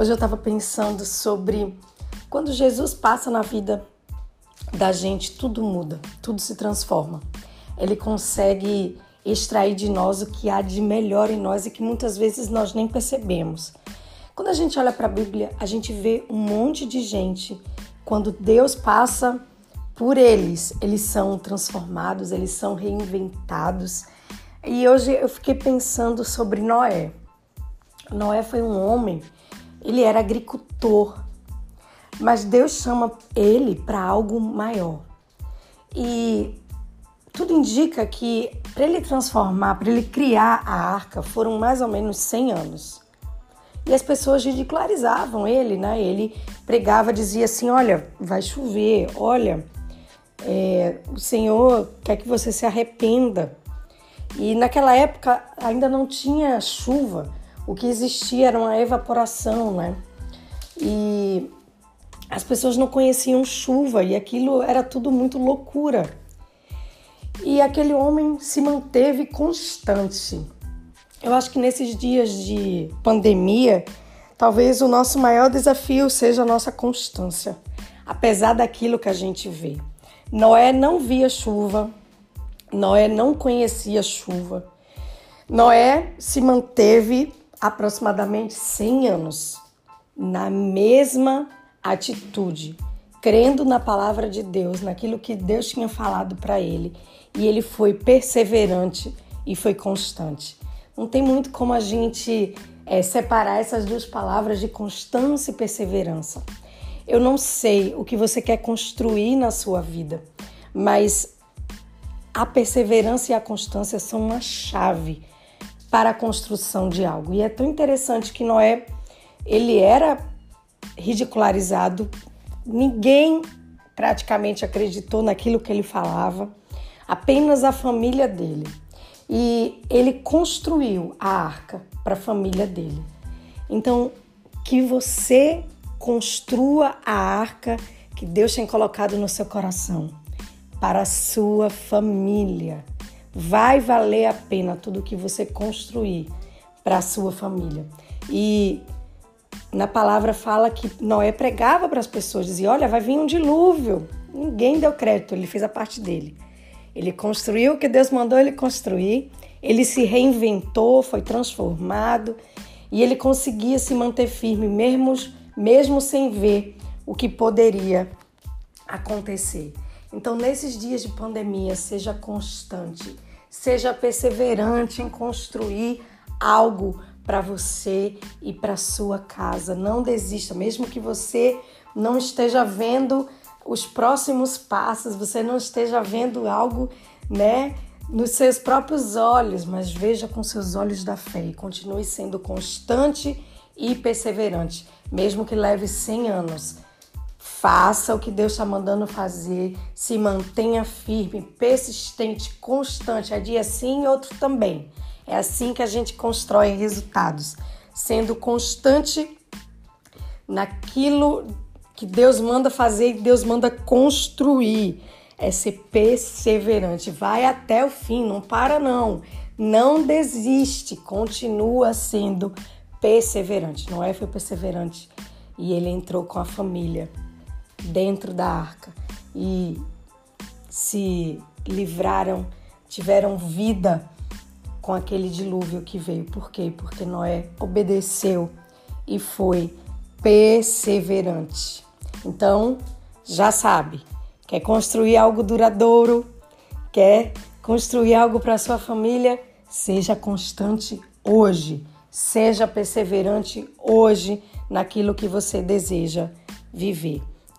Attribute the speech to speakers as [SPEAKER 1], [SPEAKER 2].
[SPEAKER 1] Hoje eu estava pensando sobre quando Jesus passa na vida da gente, tudo muda, tudo se transforma. Ele consegue extrair de nós o que há de melhor em nós e que muitas vezes nós nem percebemos. Quando a gente olha para a Bíblia, a gente vê um monte de gente, quando Deus passa por eles, eles são transformados, eles são reinventados. E hoje eu fiquei pensando sobre Noé. Noé foi um homem, ele era agricultor, mas Deus chama ele para algo maior. E tudo indica que para ele transformar, para ele criar a arca, foram mais ou menos 100 anos. E as pessoas ridicularizavam ele, né? Ele pregava, dizia assim: Olha, vai chover, olha, é, o Senhor quer que você se arrependa. E naquela época ainda não tinha chuva, o que existia era uma evaporação, né? E as pessoas não conheciam chuva e aquilo era tudo muito loucura. E aquele homem se manteve constante. Eu acho que nesses dias de pandemia, talvez o nosso maior desafio seja a nossa constância, apesar daquilo que a gente vê. Noé não via chuva, Noé não conhecia chuva. Noé se manteve aproximadamente 100 anos na mesma atitude, crendo na palavra de Deus, naquilo que Deus tinha falado para ele, e ele foi perseverante e foi constante. Não tem muito como a gente é, separar essas duas palavras de constância e perseverança. Eu não sei o que você quer construir na sua vida, mas a perseverança e a constância são uma chave para a construção de algo. E é tão interessante que Noé, ele era ridicularizado, ninguém praticamente acreditou naquilo que ele falava, apenas a família dele e ele construiu a arca para a família dele. Então, que você construa a arca que Deus tem colocado no seu coração para a sua família. Vai valer a pena tudo que você construir para a sua família. E na palavra fala que Noé pregava para as pessoas, dizia: Olha, vai vir um dilúvio. Ninguém deu crédito, ele fez a parte dele. Ele construiu o que Deus mandou ele construir, ele se reinventou, foi transformado e ele conseguia se manter firme mesmo, mesmo sem ver o que poderia acontecer. Então, nesses dias de pandemia, seja constante, seja perseverante em construir algo para você e para sua casa. Não desista, mesmo que você não esteja vendo os próximos passos, você não esteja vendo algo, né, nos seus próprios olhos, mas veja com seus olhos da fé e continue sendo constante e perseverante, mesmo que leve 100 anos. Faça o que Deus está mandando fazer, se mantenha firme, persistente, constante. É dia sim, outro também. É assim que a gente constrói resultados, sendo constante naquilo que Deus manda fazer e Deus manda construir. É ser perseverante, vai até o fim, não para não. Não desiste, continua sendo perseverante. Noé foi perseverante e ele entrou com a família dentro da arca e se livraram, tiveram vida com aquele dilúvio que veio. Por quê? Porque Noé obedeceu e foi perseverante. Então, já sabe, quer construir algo duradouro, quer construir algo para sua família, seja constante hoje, seja perseverante hoje naquilo que você deseja viver.